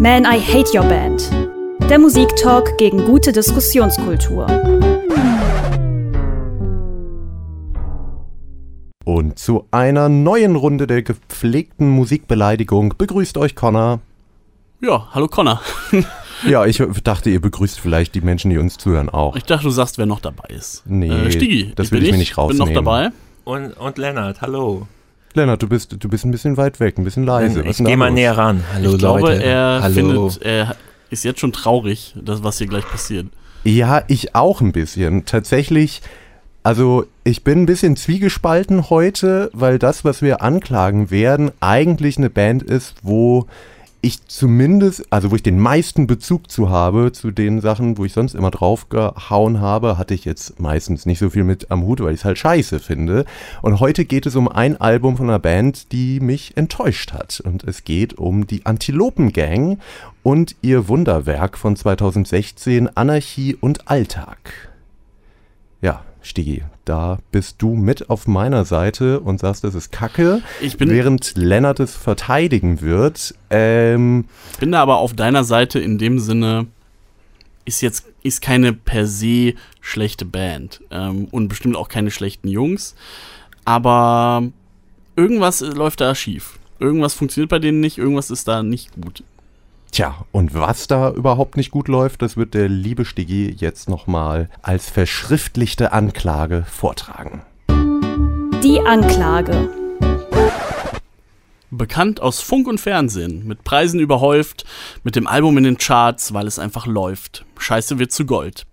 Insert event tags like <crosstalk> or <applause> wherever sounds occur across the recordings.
Man, I Hate Your Band. Der Musiktalk gegen gute Diskussionskultur. Und zu einer neuen Runde der gepflegten Musikbeleidigung begrüßt euch Connor. Ja, hallo Connor. <laughs> Ja, ich dachte, ihr begrüßt vielleicht die Menschen, die uns zuhören, auch. Ich dachte, du sagst, wer noch dabei ist. Nee, äh, Stigi, das will ich mir nicht rausnehmen. bin noch dabei. Und, und Lennart, hallo. Lennart, du bist, du bist ein bisschen weit weg, ein bisschen leise. ich gehe mal näher ran. Hallo ich glaube, Leute. er hallo. findet, er ist jetzt schon traurig, das, was hier gleich passiert. Ja, ich auch ein bisschen. Tatsächlich, also ich bin ein bisschen zwiegespalten heute, weil das, was wir anklagen werden, eigentlich eine Band ist, wo ich zumindest, also wo ich den meisten Bezug zu habe, zu den Sachen, wo ich sonst immer draufgehauen habe, hatte ich jetzt meistens nicht so viel mit am Hut, weil ich es halt scheiße finde. Und heute geht es um ein Album von einer Band, die mich enttäuscht hat. Und es geht um die Antilopen Gang und ihr Wunderwerk von 2016, Anarchie und Alltag. Stigi, da bist du mit auf meiner Seite und sagst, das ist Kacke, Ich bin, während Lennart es verteidigen wird. Ähm, bin da aber auf deiner Seite in dem Sinne, ist jetzt ist keine per se schlechte Band ähm, und bestimmt auch keine schlechten Jungs, aber irgendwas läuft da schief. Irgendwas funktioniert bei denen nicht, irgendwas ist da nicht gut. Tja, und was da überhaupt nicht gut läuft, das wird der liebe Stigi jetzt nochmal als verschriftlichte Anklage vortragen. Die Anklage. Bekannt aus Funk und Fernsehen, mit Preisen überhäuft, mit dem Album in den Charts, weil es einfach läuft. Scheiße wird zu Gold.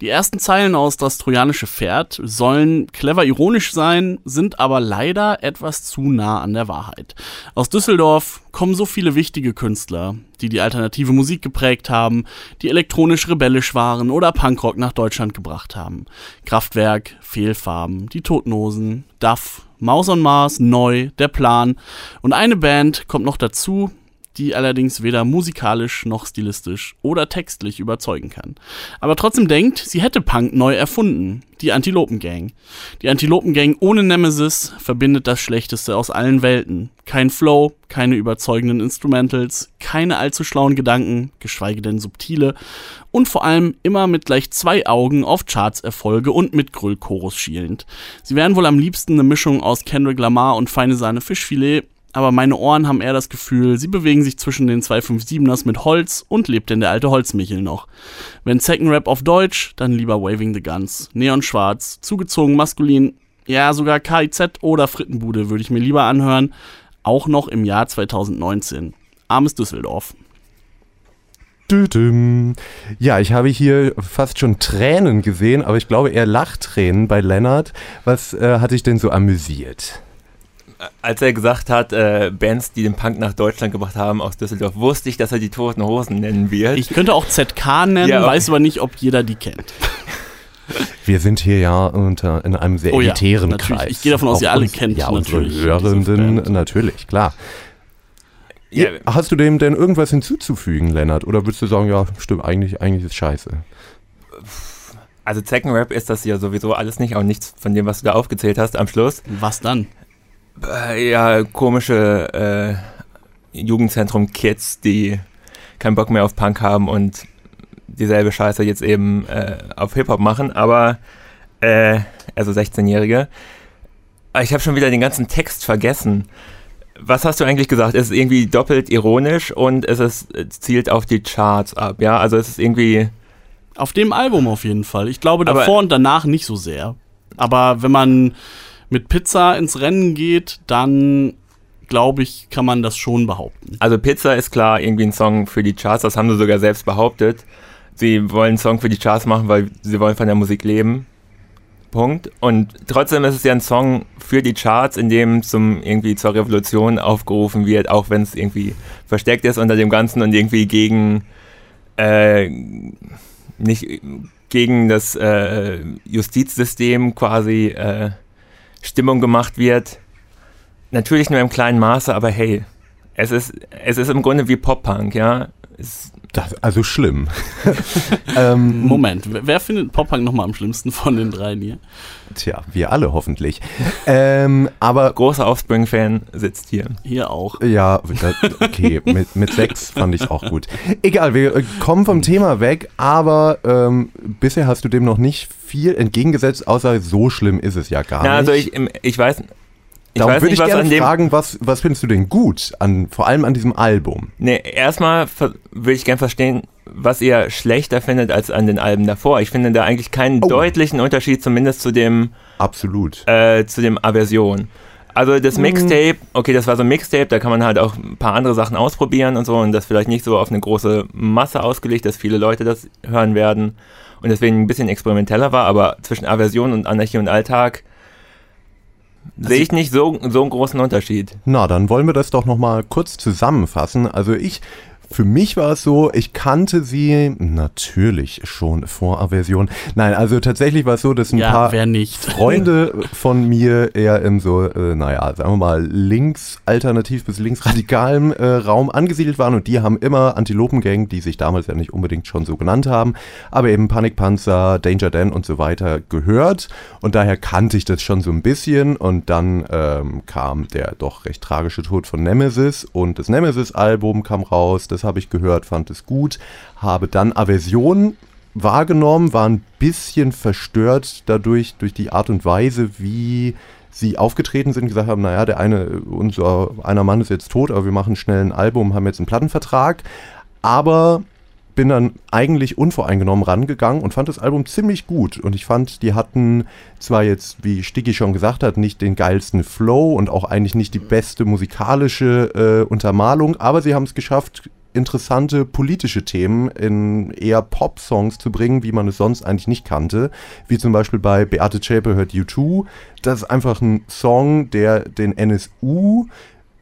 Die ersten Zeilen aus Das Trojanische Pferd sollen clever ironisch sein, sind aber leider etwas zu nah an der Wahrheit. Aus Düsseldorf kommen so viele wichtige Künstler, die die alternative Musik geprägt haben, die elektronisch rebellisch waren oder Punkrock nach Deutschland gebracht haben. Kraftwerk, Fehlfarben, die Totenhosen, Duff, Maus on Mars, Neu, Der Plan und eine Band kommt noch dazu, die allerdings weder musikalisch noch stilistisch oder textlich überzeugen kann. Aber trotzdem denkt, sie hätte Punk neu erfunden. Die Antilopen-Gang. Die Antilopen-Gang ohne Nemesis verbindet das Schlechteste aus allen Welten. Kein Flow, keine überzeugenden Instrumentals, keine allzu schlauen Gedanken, geschweige denn subtile und vor allem immer mit gleich zwei Augen auf Charts-Erfolge und mit Grüllchorus schielend. Sie wären wohl am liebsten eine Mischung aus Kendrick Lamar und Feine Sahne Fischfilet, aber meine Ohren haben eher das Gefühl, sie bewegen sich zwischen den 257ers mit Holz und lebt denn der alte Holzmichel noch. Wenn Second Rap auf Deutsch, dann lieber Waving the Guns. Neonschwarz, zugezogen maskulin, ja sogar KIZ oder Frittenbude würde ich mir lieber anhören, auch noch im Jahr 2019. Armes Düsseldorf. Ja, ich habe hier fast schon Tränen gesehen, aber ich glaube eher Lachtränen bei Lennart. Was äh, hat dich denn so amüsiert? Als er gesagt hat, äh, Bands, die den Punk nach Deutschland gebracht haben aus Düsseldorf, wusste ich, dass er die Toten Hosen nennen wird. Ich könnte auch ZK nennen, Ja, okay. weiß aber nicht, ob jeder die kennt. <laughs> Wir sind hier ja unter in einem sehr Oh ja, elitären natürlich. Kreis. Ich gehe davon aus, Auch ihr alle uns- kennt ja, unsere natürlich Hörenden, natürlich, klar. ja, Hast du dem denn irgendwas hinzuzufügen, Lennart? Oder würdest du sagen, ja, stimmt, eigentlich, eigentlich ist scheiße? also Second Rap ist das ja sowieso alles nicht, auch nichts von dem, was du da aufgezählt hast am Schluss. Was dann? Äh, ja, komische äh, Jugendzentrum-Kids, die keinen Bock mehr auf Punk haben und dieselbe Scheiße jetzt eben äh, auf Hip-Hop machen, aber äh, also 16-Jährige. Aber Ich habe schon wieder den ganzen Text vergessen. Was hast du eigentlich gesagt? Es ist irgendwie doppelt ironisch und es ist, es zielt auf die Charts ab, ja? Also es ist irgendwie. Auf dem Album auf jeden Fall. Ich glaube Aber- davor und danach nicht so sehr. Aber wenn man mit Pizza ins Rennen geht, dann glaube ich, kann man das schon behaupten. Also Pizza ist klar irgendwie ein Song für die Charts, das haben sie sogar selbst behauptet. Sie wollen einen Song für die Charts machen, weil sie wollen von der Musik leben. Punkt. Und trotzdem ist es ja ein Song für die Charts, in dem zum irgendwie zur Revolution aufgerufen wird, auch wenn es irgendwie versteckt ist unter dem Ganzen und irgendwie gegen äh, nicht gegen das äh, Justizsystem quasi äh, Stimmung gemacht wird. Natürlich nur im kleinen Maße, aber hey, es ist, es ist im Grunde wie Pop-Punk, ja. Es Das, also schlimm. <laughs> ähm, Moment, wer findet Pop-Punk nochmal am schlimmsten von den dreien hier? Tja, wir alle hoffentlich. ähm, aber Großer Offspring-Fan sitzt hier. Hier auch. Ja, okay, mit, mit sechs fand ich auch gut. Egal, wir kommen vom Thema weg, aber ähm, bisher hast du dem noch nicht viel entgegengesetzt, außer so schlimm ist es ja gar ja, nicht. Also ich, ich weiß, ich Darum würde ich gerne fragen, was, was findest du denn gut, an, vor allem an diesem Album? Nee, erstmal würde ich gerne verstehen, was ihr schlechter findet als an den Alben davor. Ich finde da eigentlich keinen oh. deutlichen Unterschied, zumindest zu dem Absolut. Äh, zu dem Aversion. Also das mhm. Mixtape, okay, das war so ein Mixtape, da kann man halt auch ein paar andere Sachen ausprobieren und so und das vielleicht nicht so auf eine große Masse ausgelegt, dass viele Leute das hören werden und deswegen ein bisschen experimenteller war, aber zwischen Aversion und Anarchie und Alltag also sehe ich nicht so, so einen großen Unterschied. Na, dann wollen wir das doch nochmal kurz zusammenfassen. Also ich für mich war es so, ich kannte sie natürlich schon vor Aversion. Nein, also tatsächlich war es so, dass ein ja, paar <laughs> Freunde von mir eher im so, äh, naja, sagen wir mal, links alternativ bis linksradikalem äh, Raum angesiedelt waren. Und die haben immer Antilopengang, die sich damals ja nicht unbedingt schon so genannt haben, aber eben Panikpanzer, Danger Dan und so weiter gehört. Und daher kannte ich das schon so ein bisschen. Und dann ähm, kam der doch recht tragische Tod von Nemesis. Und das Nemesis-Album kam raus, das das habe ich gehört, fand es gut, habe dann Aversion wahrgenommen, war ein bisschen verstört dadurch, durch die Art und Weise, wie sie aufgetreten sind, gesagt haben, naja, der eine, unser einer Mann ist jetzt tot, aber wir machen schnell ein Album, haben jetzt einen Plattenvertrag. Aber bin dann eigentlich unvoreingenommen rangegangen und fand das Album ziemlich gut. Und ich fand, die hatten zwar jetzt, wie Sticky schon gesagt hat, nicht den geilsten Flow und auch eigentlich nicht die beste musikalische äh, Untermalung, aber sie haben es geschafft, interessante politische Themen in eher Pop-Songs zu bringen, wie man es sonst eigentlich nicht kannte. Wie zum Beispiel bei Beate Zschäpe hört U2. Das ist einfach ein Song, der den NSU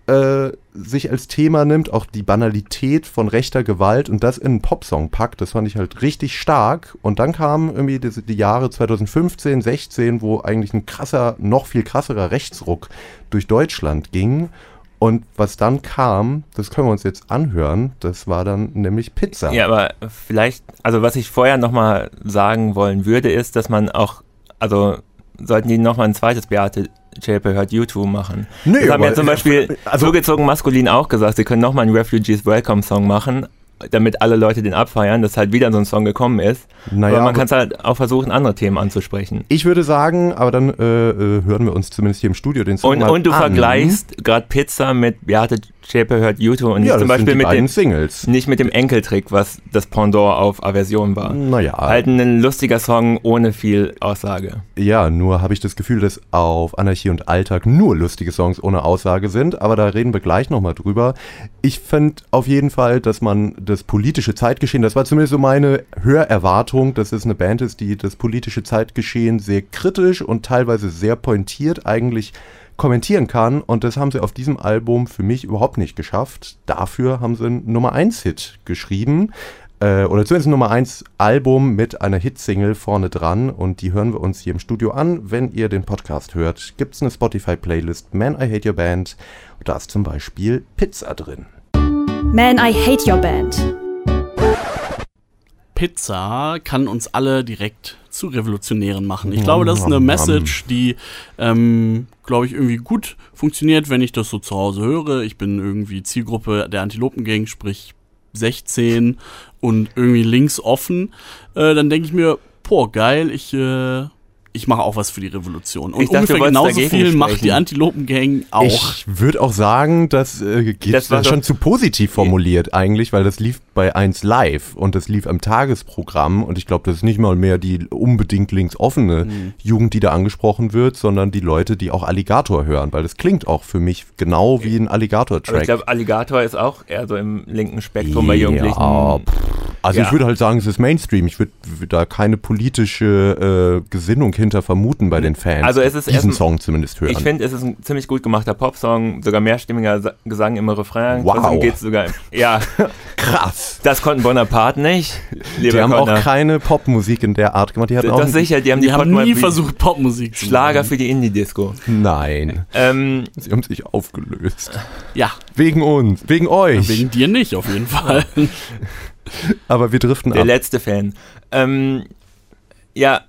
äh, sich als Thema nimmt, auch die Banalität von rechter Gewalt und das in einen Popsong packt, das fand ich halt richtig stark. Und dann kamen irgendwie die, die, Jahre 2015, 16, wo eigentlich ein krasser, noch viel krasserer Rechtsruck durch Deutschland ging. Und was dann kam, das können wir uns jetzt anhören, das war dann nämlich Pizza. Ja, aber vielleicht, also was ich vorher nochmal sagen wollen würde, ist, dass man auch, also sollten die nochmal ein zweites Beate Chapel hört YouTube machen. Nee, das haben ja zum Beispiel also, zugezogen maskulin auch gesagt, sie können nochmal einen Refugees Welcome Song machen, damit alle Leute den abfeiern, dass halt wieder so ein Song gekommen ist. Naja, aber man kann es halt auch versuchen, andere Themen anzusprechen. Ich würde sagen, aber dann äh, äh hören wir uns zumindest hier im Studio den Song und, mal Und du an. vergleichst gerade Pizza mit Beate Shape hört YouTube und ja, nicht zum Beispiel mit dem Singles. Nicht mit dem Enkeltrick, was das Pendant auf Aversion war. Naja. Halt ein lustiger Song ohne viel Aussage. Ja, nur habe ich das Gefühl, dass auf Anarchie und Alltag nur lustige Songs ohne Aussage sind, aber da reden wir gleich nochmal drüber. Ich finde auf jeden Fall, dass man das politische Zeitgeschehen, das war zumindest so meine Hörerwartung, dass es eine Band ist, die das politische Zeitgeschehen sehr kritisch und teilweise sehr pointiert eigentlich kommentieren kann. Und das haben sie auf diesem Album für mich überhaupt nicht geschafft. Dafür haben sie einen Nummer 1 Hit geschrieben. Äh, oder zumindest ein Nummer 1 Album mit einer Hitsingle vorne dran. Und die hören wir uns hier im Studio an. Wenn ihr den Podcast hört, gibt es eine Spotify-Playlist Man, I Hate Your Band. Da ist zum Beispiel Pizza drin. Man, I Hate Your Band. Pizza kann uns alle direkt zu Revolutionären machen. Ich glaube, das ist eine Message, die, ähm, glaube ich, irgendwie gut funktioniert, wenn ich das so zu Hause höre. Ich bin irgendwie Zielgruppe der Antilopengang, sprich 16 und irgendwie links offen. Äh, dann denke ich mir, boah, geil, ich äh, ich mache auch was für die Revolution. Und ich dachte, ungefähr genauso viel sprechen. macht die Antilopen-Gang auch. Ich würde auch sagen, das äh, geht das war schon zu positiv formuliert eigentlich, weil das lief bei 1 Live und das lief am Tagesprogramm und ich glaube, das ist nicht mal mehr die unbedingt linksoffene mhm. Jugend, die da angesprochen wird, sondern die Leute, die auch Alligator hören, weil das klingt auch für mich genau wie ein Alligator-Track. Ich glaube, Alligator ist auch eher so im linken Spektrum ja, bei Jugendlichen. Also ja. ich würde halt sagen, es ist Mainstream. Ich würde da keine politische äh, Gesinnung hin hinter vermuten bei den Fans. Also es ist diesen Song zumindest hören. Ich finde, es ist ein ziemlich gut gemachter Popsong, sogar mehrstimmiger Gesang im Refrain. Wow. Geht's sogar, ja. <laughs> Krass. Das konnten Bonaparte nicht. Die haben auch keine Popmusik in der Art gemacht. Die hatten das auch sicher, die haben, die, die haben nie versucht, Popmusik zu Schlager für die Indie-Disco. Nein. Ähm, Sie haben sich aufgelöst. Ja. Wegen uns, wegen euch. Wegen dir nicht, auf jeden Fall. Aber wir driften Der ab. letzte Fan. Ähm, ja,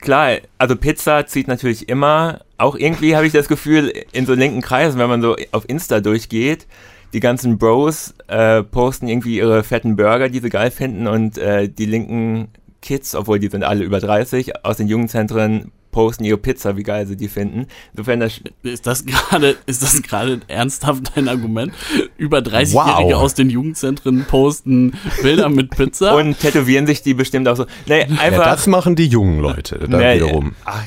klar, also Pizza zieht natürlich immer, auch irgendwie habe ich das Gefühl, in so linken Kreisen, wenn man so auf Insta durchgeht, die ganzen Bros äh, posten irgendwie ihre fetten Burger, die sie geil finden und äh, die linken Kids, obwohl die sind alle über 30, aus den Jugendzentren posten ihre Pizza, wie geil sie die finden. Insofern das Ist das gerade, ist das gerade ernsthaft dein Argument? Über 30-Jährige Wow. aus den Jugendzentren posten Bilder mit Pizza. und tätowieren sich die bestimmt auch so. Nee, Ja, einfach. das machen die jungen Leute da Nee, wiederum. Ach,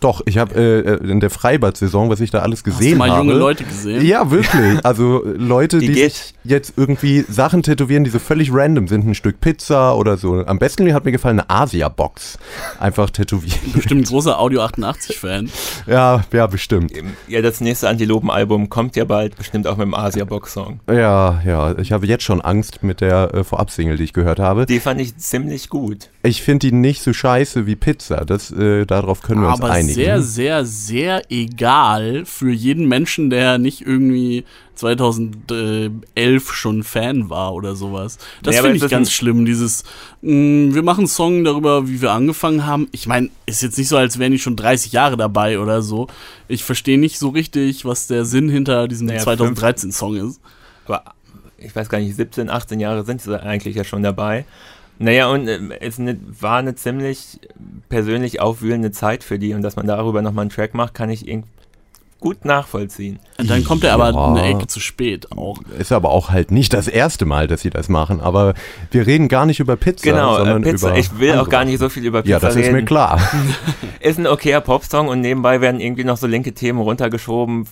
Doch, ich habe äh, in der Freibad-Saison, was ich da alles Hast du gesehen mal habe. junge Leute gesehen? Ja, wirklich. <laughs> Also äh, Leute, Die die, sich jetzt irgendwie Sachen tätowieren, die so völlig random sind. Ein Stück Pizza oder so. Am besten hat mir gefallen eine Asia-Box. Einfach tätowieren. <laughs> Bestimmt ein <laughs> großer Audio 88-Fan. Ja, ja, bestimmt. ja, das nächste Antilopen-Album kommt ja bald, bestimmt auch mit dem Asia-Box-Song. Ja, ja. Ich habe jetzt schon Angst mit der äh, Vorab-Single, die ich gehört habe. Die fand ich ziemlich gut. Ich finde die nicht so scheiße wie Pizza. Das, äh, darauf können wir uns Aber sehr, sehr, sehr egal für jeden Menschen, der nicht irgendwie 2011 schon Fan war oder sowas. Das aber finde ich ganz schlimm, dieses, mh, wir machen einen Song darüber, wie wir angefangen haben. Ich meine, ist jetzt nicht so, als wären die schon 30 Jahre dabei oder so. Ich verstehe nicht so richtig, was der Sinn hinter diesem Naja, 2013-Song ist. Aber ich weiß gar nicht, 17, 18 Jahre sind sie eigentlich ja schon dabei. Naja, und äh, es ne, war eine ziemlich persönlich aufwühlende Zeit für die und dass man darüber nochmal einen Track macht, kann ich irgendwie gut nachvollziehen. Dann kommt er aber Ja. eine Ecke zu spät auch. Ist aber auch halt nicht das erste Mal, dass sie das machen. Aber wir reden gar nicht über Pizza, Genau, sondern äh, Pizza. über. Ich will auch gar nicht so viel über Pizza Ja, das reden. ist mir klar. <laughs> <laughs> Ist ein okayer Popsong und nebenbei werden irgendwie noch so linke Themen runtergeschoben.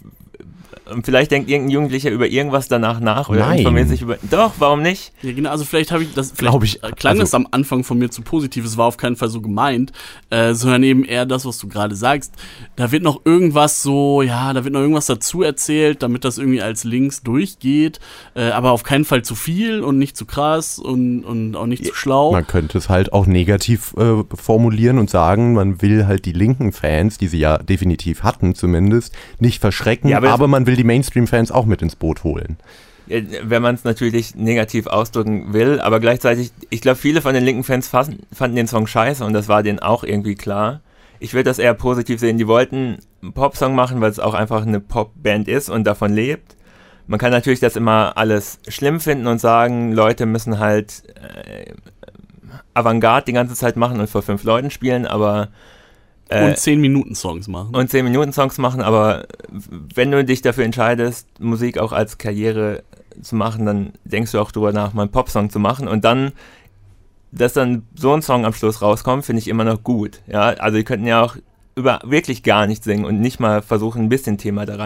Und vielleicht denkt irgendein Jugendlicher über irgendwas danach nach oder Nein. informiert sich über. Doch, warum nicht? Ja, genau, also vielleicht habe ich das, vielleicht Glaub ich, äh, klang also- das am Anfang von mir zu positiv, es war auf keinen Fall so gemeint, äh, sondern eben eher das, was du gerade sagst. Da wird noch irgendwas so, ja, da wird noch irgendwas dazu erzählt, damit das irgendwie als Links durchgeht, äh, aber auf keinen Fall zu viel und nicht zu krass und, und auch nicht zu schlau. Man könnte es halt auch negativ äh, formulieren und sagen, man will halt die linken Fans, die sie ja definitiv hatten zumindest, nicht verschrecken, Ja, aber aber, man will die Mainstream-Fans auch mit ins Boot holen. Wenn man es natürlich negativ ausdrücken will, aber gleichzeitig, ich glaube, viele von den linken Fans fanden den Song scheiße und das war denen auch irgendwie klar. Ich würde das eher positiv sehen. Die wollten einen Popsong machen, weil es auch einfach eine Popband ist und davon lebt. Man kann natürlich das immer alles schlimm finden und sagen, Leute müssen halt äh, Avantgarde die ganze Zeit machen und vor fünf Leuten spielen, aber äh, und 10 Minuten Songs machen. und 10 Minuten Songs machen, aber wenn du dich dafür entscheidest, Musik auch als Karriere zu machen, dann denkst du auch drüber nach, mal einen Popsong zu machen und dann, dass dann so ein Song am Schluss rauskommt, finde ich immer noch gut. Ja, also die könnten ja auch über wirklich gar nichts singen und nicht mal versuchen, ein bisschen Thema da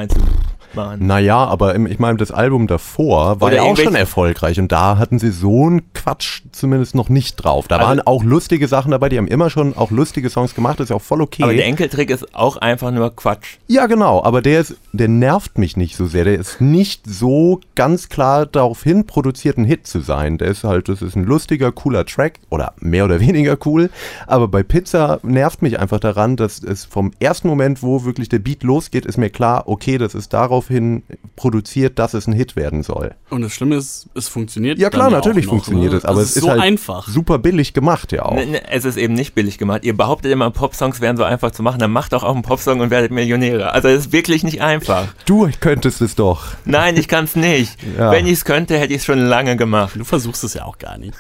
reinzumachen. Naja, aber im, ich meine, das Album davor war Oder ja auch schon erfolgreich und da hatten sie so einen Quatsch zumindest noch nicht drauf. Da Also- waren auch lustige Sachen dabei, die haben immer schon auch lustige Songs gemacht, das ist ja auch voll okay. Aber der Enkeltrick ist auch einfach nur Quatsch. Ja, genau, aber der ist, der nervt mich nicht so sehr. Der ist nicht so ganz klar darauf hin, produziert ein Hit zu sein. Der ist halt, das ist ein lustiger, cooler Track oder mehr oder <laughs> weniger cool. Aber bei Pizza nervt mich einfach daran, dass es vom ersten Moment, wo wirklich der Beat losgeht, ist mir klar, okay, das ist daraufhin produziert, dass es ein Hit werden soll. Und das Schlimme ist, es funktioniert. Ja klar, dann natürlich auch noch, funktioniert ne? es, aber Das es ist ist so halt einfach. super billig gemacht ja auch. Ne, ne, es ist eben nicht billig gemacht. Ihr behauptet immer, Popsongs wären so einfach zu machen. Dann macht doch auch einen Popsong und werdet Millionäre. Also es ist wirklich nicht einfach. Du könntest es doch. Nein, ich kann es nicht. <laughs> Ja. Wenn ich es könnte, hätte ich es schon lange gemacht. Du versuchst es ja auch gar nicht.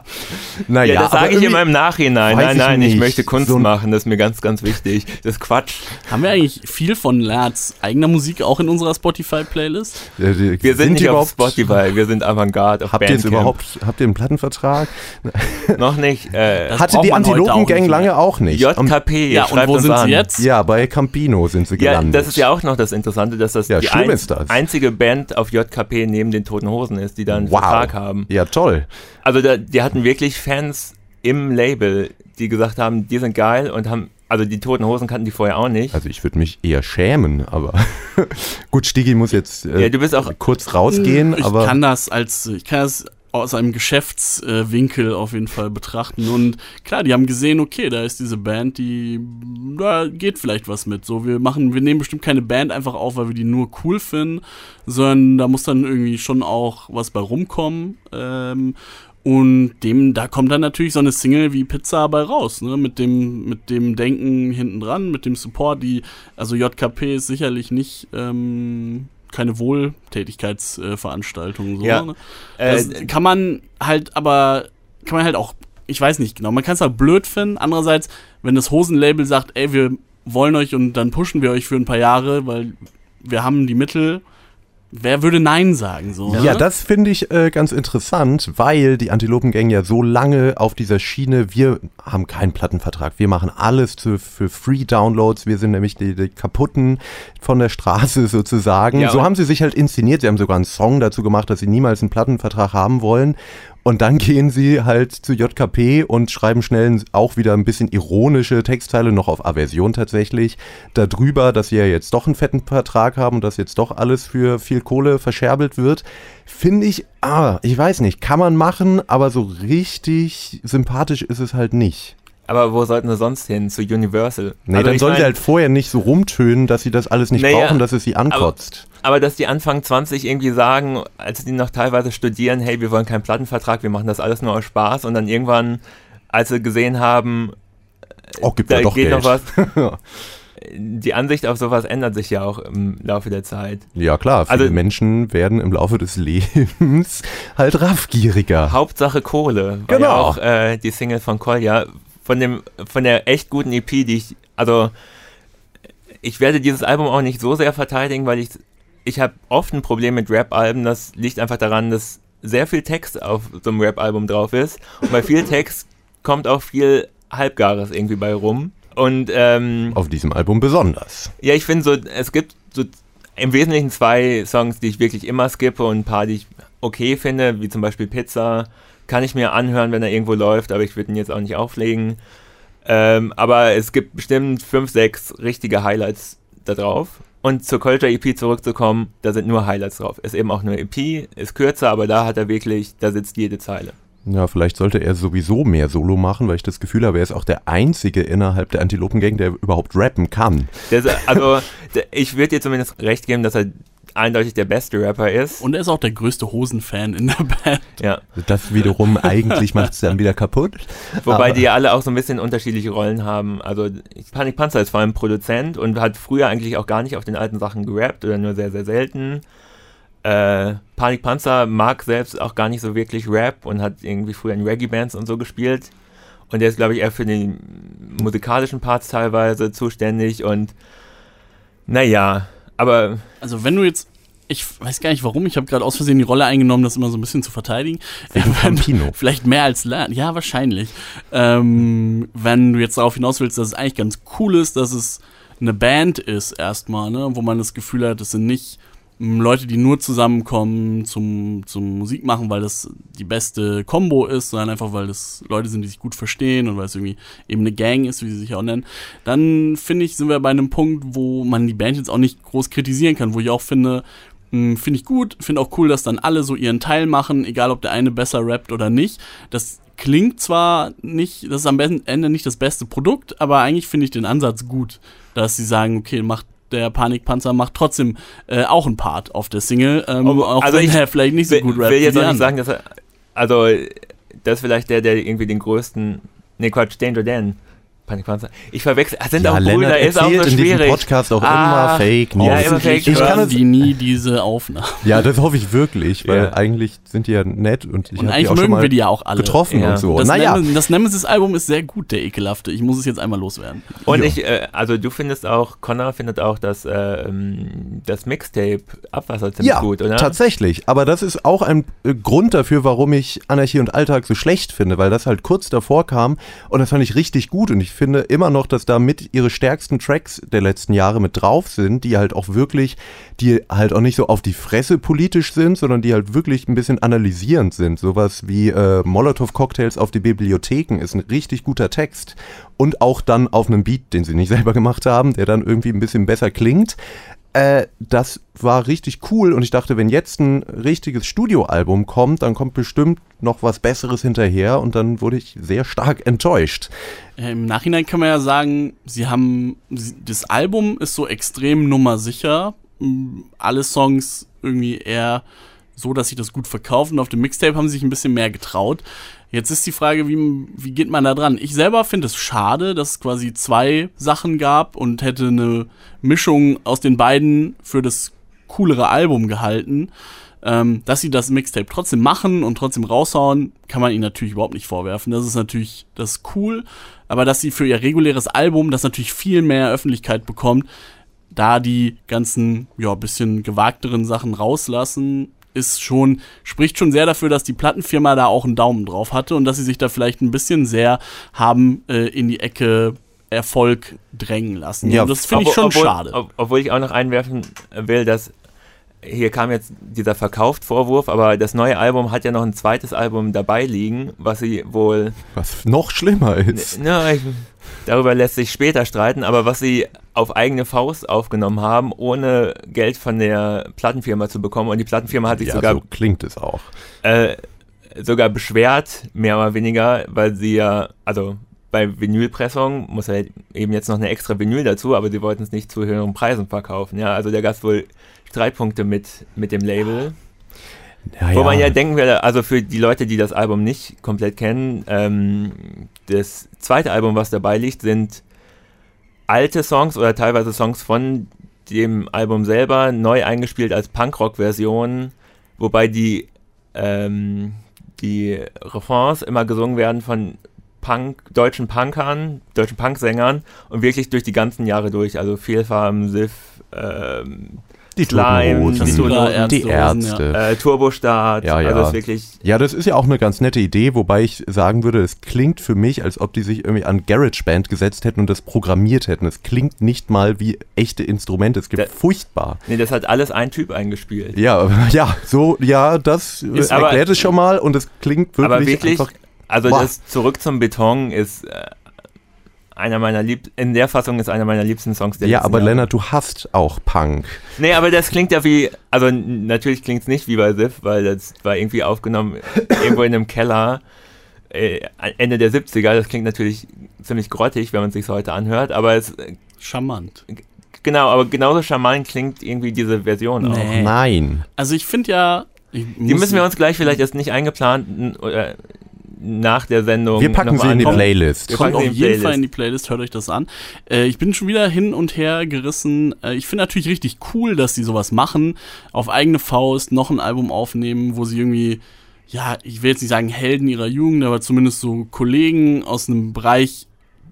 <laughs> Naja, Ja, das aber sage ich immer im Nachhinein. Nein, ich nein, ich nicht. möchte Kunst So machen. Das ist mir ganz, ganz wichtig. Das ist Quatsch. Haben wir eigentlich viel von Lerz eigener Musik auch in unserer Spotify-Playlist? Die- Wir sind, die nicht auf überhaupt- Spotify, wir sind Avantgarde auf Habt ihr Bandcamp. überhaupt, habt ihr einen Plattenvertrag? <laughs> Noch nicht. Äh, Hatte die Antilopen-Gang lange auch nicht. JKP, Ja, und wo uns sind an. sie jetzt? Ja, bei Campino sind sie Ja, gelandet. das ist ja auch noch das Interessante, dass das Ja, die ist das. einzige Band auf JKP neben den Toten Hosen ist, die da einen wow. Vertrag haben. Ja, toll. Also da, die hatten wirklich Fans im Label, die gesagt haben, die sind geil und haben, also die Toten Hosen kannten die vorher auch nicht. Also ich würde mich eher schämen, aber <laughs> gut, Stigi muss jetzt äh, Ja, du bist auch- kurz rausgehen, Ich aber kann das als, ich kann das aus einem Geschäftswinkel auf jeden Fall betrachten. Und klar, die haben gesehen, okay, da ist diese Band, die da geht vielleicht was mit. So, wir machen, wir nehmen bestimmt keine Band einfach auf, weil wir die nur cool finden, sondern da muss dann irgendwie schon auch was bei rumkommen. Ähm, und dem, da kommt dann natürlich so eine Single wie Pizza bei raus, ne? Mit dem, mit dem Denken hinten dran, mit dem Support, die, also JKP ist sicherlich nicht ähm, keine Wohltätigkeitsveranstaltung. so, Ja. ne? Äh, kann man halt, aber kann man halt auch, ich weiß nicht genau, man kann es halt blöd finden. Andererseits, wenn das Hosenlabel sagt, ey, wir wollen euch und dann pushen wir euch für ein paar Jahre, weil wir haben die Mittel, wer würde Nein sagen? So, Ja, ne? das finde ich äh, ganz interessant, weil die Antilopengang ja so lange auf dieser Schiene, wir haben keinen Plattenvertrag, wir machen alles zu, für Free Downloads, wir sind nämlich die, die kaputten von der Straße sozusagen. Ja, so haben sie sich halt inszeniert, sie haben sogar einen Song dazu gemacht, dass sie niemals einen Plattenvertrag haben wollen. Und dann gehen sie halt zu JKP und schreiben schnell auch wieder ein bisschen ironische Textteile, noch auf Aversion tatsächlich, darüber, dass sie ja jetzt doch einen fetten Vertrag haben und dass jetzt doch alles für viel Kohle verscherbelt wird. Finde ich, ah, ich weiß nicht, kann man machen, aber so richtig sympathisch ist es halt nicht. aber wo sollten sie sonst hin? Zu Universal? Nee, Also dann sollen sie halt vorher nicht so rumtönen, dass sie das alles nicht Naja, brauchen, dass es sie ankotzt. Aber dass die Anfang 20 irgendwie sagen, als die noch teilweise studieren, hey, wir wollen keinen Plattenvertrag, wir machen das alles nur aus Spaß und dann irgendwann, als sie gesehen haben, oh, gibt da ja doch geht Geld. noch was, <laughs> die Ansicht auf sowas ändert sich ja auch im Laufe der Zeit. Ja klar, viele Also- Menschen werden im Laufe des Lebens <laughs> halt raffgieriger. Hauptsache Kohle. Genau. Ja auch äh, die Single von Kolja. Von, dem, von der echt guten EP, die ich, also ich werde dieses Album auch nicht so sehr verteidigen, weil ich, ich habe oft ein Problem mit Rap-Alben. Das liegt einfach daran, dass sehr viel Text auf so einem Rap-Album drauf ist. Und bei viel <laughs> Text kommt auch viel Halbgares irgendwie bei rum. Und ähm, Auf diesem Album besonders. ja, ich finde so, es gibt so im Wesentlichen zwei Songs, die ich wirklich immer skippe und ein paar, die ich okay finde, wie zum Beispiel Pizza. Kann ich mir anhören, wenn er irgendwo läuft, aber ich würde ihn jetzt auch nicht auflegen. Ähm, aber es gibt bestimmt fünf, sechs richtige Highlights da drauf. Und zur Culture EP zurückzukommen, da sind nur Highlights drauf. Ist eben auch nur EP, ist kürzer, aber da hat er wirklich, da sitzt jede Zeile. Ja, vielleicht sollte er sowieso mehr Solo machen, weil ich das Gefühl habe, er ist auch der Einzige innerhalb der Antilopengang, der überhaupt rappen kann. Das, also, ich würde dir zumindest recht geben, dass er eindeutig der beste Rapper ist. Und er ist auch der größte Hosenfan in der Band. Ja. Das wiederum eigentlich macht es dann wieder kaputt. Wobei Aber- die ja alle auch so ein bisschen unterschiedliche Rollen haben. Also Panik Panzer ist vor allem Produzent und hat früher eigentlich auch gar nicht auf den alten Sachen gerappt oder nur sehr, sehr selten. Äh, Panik Panzer mag selbst auch gar nicht so wirklich Rap und hat irgendwie früher in Reggae-Bands und so gespielt. Und der ist, glaube ich, eher für die musikalischen Parts teilweise zuständig und naja, aber Also wenn du jetzt, ich weiß gar nicht warum, ich habe gerade aus Versehen die Rolle eingenommen, das immer so ein bisschen zu verteidigen. Wegen <laughs> Campino. Vielleicht mehr als lernen, ja wahrscheinlich. Ähm, wenn du jetzt darauf hinaus willst, dass es eigentlich ganz cool ist, dass es eine Band ist erstmal, ne, wo man das Gefühl hat, das sind nicht Leute, die nur zusammenkommen zum, zum Musik machen, weil das die beste Combo ist, sondern einfach, weil das Leute sind, die sich gut verstehen und weil es irgendwie eben eine Gang ist, wie sie sich auch nennen, dann finde ich, sind wir bei einem Punkt, wo man die Band jetzt auch nicht groß kritisieren kann, wo ich auch finde, mh, finde ich gut, finde auch cool, dass dann alle so ihren Teil machen, egal ob der eine besser rappt oder nicht. Das klingt zwar nicht, das ist am Ende nicht das beste Produkt, aber eigentlich finde ich den Ansatz gut, dass sie sagen, okay, macht der Panikpanzer macht trotzdem äh, auch einen Part auf der Single, ähm, Aber- auch also wenn ich er vielleicht nicht so will, gut rappt. will wie jetzt auch nicht sagen, dass er, also das ist vielleicht der, der irgendwie den größten, nee Quatsch, Danger Dan, Panikpanzer. Ich verwechsel, ah, sind Ja, auch Lennart ist auch so in diesem schwierig. Podcast auch Ah, immer Fake News. ja, immer Fake ich kann die nie diese Aufnahmen. ja, das hoffe ich wirklich, weil Ja. eigentlich sind die ja nett und ich Und habe die eigentlich auch schon mögen mal wir die ja auch alle. getroffen Ja. und so. Das, naja, Nemesis, das Nemesis-Album ist sehr gut, der ekelhafte. Ich muss es jetzt einmal loswerden. Und ich, äh, also du findest auch, Connor findet auch das, äh, das Mixtape Abwasser ziemlich ja, gut, oder? tatsächlich. Aber das ist auch ein äh, Grund dafür, warum ich Anarchie und Alltag so schlecht finde, weil das halt kurz davor kam und das fand ich richtig gut und ich finde immer noch, dass da mit ihre stärksten Tracks der letzten Jahre mit drauf sind, die halt auch wirklich, die halt auch nicht so auf die Fresse politisch sind, sondern die halt wirklich ein bisschen analysierend sind. Sowas wie äh, Molotow-Cocktails auf die Bibliotheken ist ein richtig guter Text und auch dann auf einem Beat, den sie nicht <laughs> selber gemacht haben, der dann irgendwie ein bisschen besser klingt. Äh, das war richtig cool und ich dachte, wenn jetzt ein richtiges Studioalbum kommt, dann kommt bestimmt noch was Besseres hinterher und dann wurde ich sehr stark <laughs> enttäuscht. Äh, Im Nachhinein kann man ja sagen, sie haben, das Album ist so extrem nummersicher. Mm, Alle Songs irgendwie eher so, dass sich das gut verkaufen. Auf dem Mixtape haben sie sich ein bisschen mehr getraut. Jetzt ist die Frage, wie, wie geht man da dran? Ich selber finde es schade, dass es quasi zwei Sachen gab und hätte eine Mischung aus den beiden für das coolere Album gehalten. Ähm, dass sie das Mixtape trotzdem machen und trotzdem raushauen, kann man ihnen natürlich überhaupt nicht vorwerfen. Das ist natürlich das ist cool, aber dass sie für ihr reguläres Album, das natürlich viel mehr Öffentlichkeit bekommt, da die ganzen, ja, bisschen gewagteren Sachen rauslassen, ist schon, spricht schon sehr dafür, dass die Plattenfirma da auch einen Daumen drauf hatte und dass sie sich da vielleicht ein bisschen sehr haben äh, in die Ecke Erfolg drängen lassen. Ja, und das finde ich schon obwohl, schade. ob- Obwohl ich auch noch einwerfen will, dass hier kam jetzt dieser Verkauft-Vorwurf, aber das neue Album hat ja noch ein zweites Album dabei liegen, was sie wohl, Was noch schlimmer ist. na, ich, darüber lässt sich später streiten, aber was sie auf eigene Faust aufgenommen haben, ohne Geld von der Plattenfirma zu bekommen. Und die Plattenfirma hat sich Ja, sogar so klingt es auch. äh, sogar beschwert, mehr oder weniger, weil sie ja, also bei Vinylpressung muss ja eben jetzt noch eine extra Vinyl dazu, aber sie wollten es nicht zu höheren Preisen verkaufen. Ja, also da gab es wohl Streitpunkte mit, mit dem Label. Ja, Wo man ja denken würde, also für die Leute, die das Album nicht komplett kennen, ähm, das zweite Album, was dabei liegt, sind alte Songs oder teilweise Songs von dem Album selber neu eingespielt als Punkrock-Version, wobei die, ähm, die Refrains immer gesungen werden von Punk, deutschen Punkern, deutschen Punksängern und wirklich durch die ganzen Jahre durch, also Vielfarben, Sif, ähm, die Slime, Toten die Toten die Ärzte. äh, Turbostart, Ja, ja. also ist wirklich Ja, das ist ja auch eine ganz nette Idee, wobei ich sagen würde, es klingt für mich, als ob die sich irgendwie an GarageBand gesetzt hätten und das programmiert hätten. Es klingt nicht mal wie echte Instrumente. Es gibt Da- furchtbar. Nee, das hat alles ein Typ eingespielt. Ja, aber- <laughs> ja, so, ja, das Ist aber- erklärt es schon mal und es klingt wirklich, Aber wirklich, einfach. also Boah. das Zurück zum Beton ist äh, einer meiner lieb in der Fassung ist einer meiner liebsten Songs der Ja, letzten aber Jahre. Lennart, du hast auch Punk. Nee, aber das klingt ja wie, also natürlich klingt es nicht wie bei Sif, weil das war irgendwie aufgenommen <laughs> irgendwo in einem Keller äh, Ende der 70er. Das klingt natürlich ziemlich grottig, wenn man es sich heute anhört, aber es Charmant. genau, aber genauso charmant klingt irgendwie diese Version auch. Nee. Nein. Also ich finde ja. Ich Die müssen wir uns gleich vielleicht erst nicht eingeplant n- oder nach der Sendung Wir packen noch sie mal in die. Playlist. Wir Kommt packen auf sie in jeden Playlist. Fall in die Playlist, hört euch das an. Äh, ich bin schon wieder hin und her gerissen. Äh, ich finde natürlich richtig cool, dass die sowas machen. Auf eigene Faust noch ein Album aufnehmen, wo sie irgendwie, ja, ich will jetzt nicht sagen Helden ihrer Jugend, aber zumindest so Kollegen aus einem Bereich,